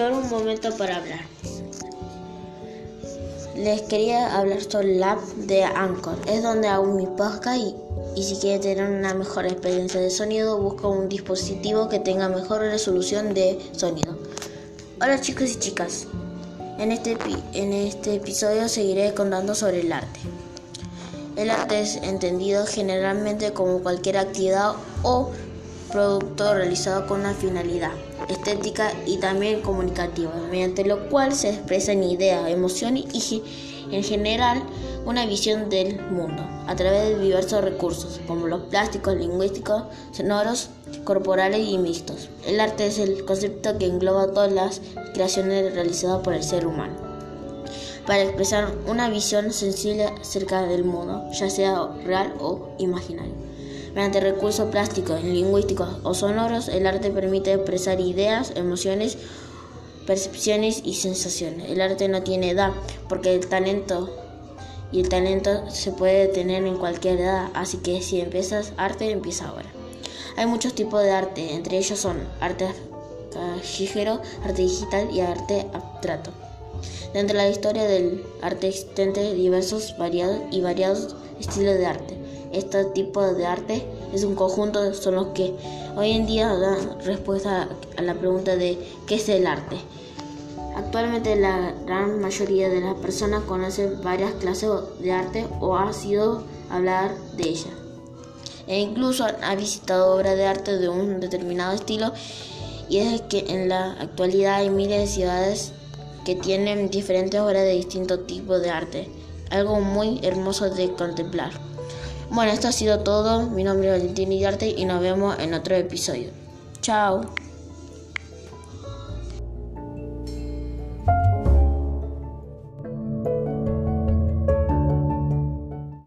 ahora un momento para hablar. Les quería hablar sobre la app de Anchor. Es donde hago mi podcast y, y si quieren tener una mejor experiencia de sonido, busca un dispositivo que tenga mejor resolución de sonido. Hola chicos y chicas. En este, en este episodio seguiré contando sobre el arte. El arte es entendido generalmente como cualquier actividad o producto realizado con una finalidad estética y también comunicativa, mediante lo cual se expresan ideas, emociones y en general una visión del mundo a través de diversos recursos como los plásticos, lingüísticos, sonoros, corporales y mixtos. El arte es el concepto que engloba todas las creaciones realizadas por el ser humano para expresar una visión sensible acerca del mundo, ya sea real o imaginario. Mediante recursos plásticos, lingüísticos o sonoros, el arte permite expresar ideas, emociones, percepciones y sensaciones. El arte no tiene edad, porque el talento y el talento se puede tener en cualquier edad, así que si empiezas arte, empieza ahora. Hay muchos tipos de arte, entre ellos son arte callejero, arte digital y arte abstracto. Dentro de la historia del arte existen diversos variados y variados estilos de arte. Este tipo de arte es un conjunto, son los que hoy en día dan respuesta a la pregunta de ¿qué es el arte? Actualmente la gran mayoría de las personas conocen varias clases de arte o ha sido hablar de ellas. E incluso ha visitado obras de arte de un determinado estilo y es que en la actualidad hay miles de ciudades que tienen diferentes obras de distintos tipos de arte, algo muy hermoso de contemplar. Bueno, esto ha sido todo. Mi nombre es Valentín Arte y nos vemos en otro episodio. Chao.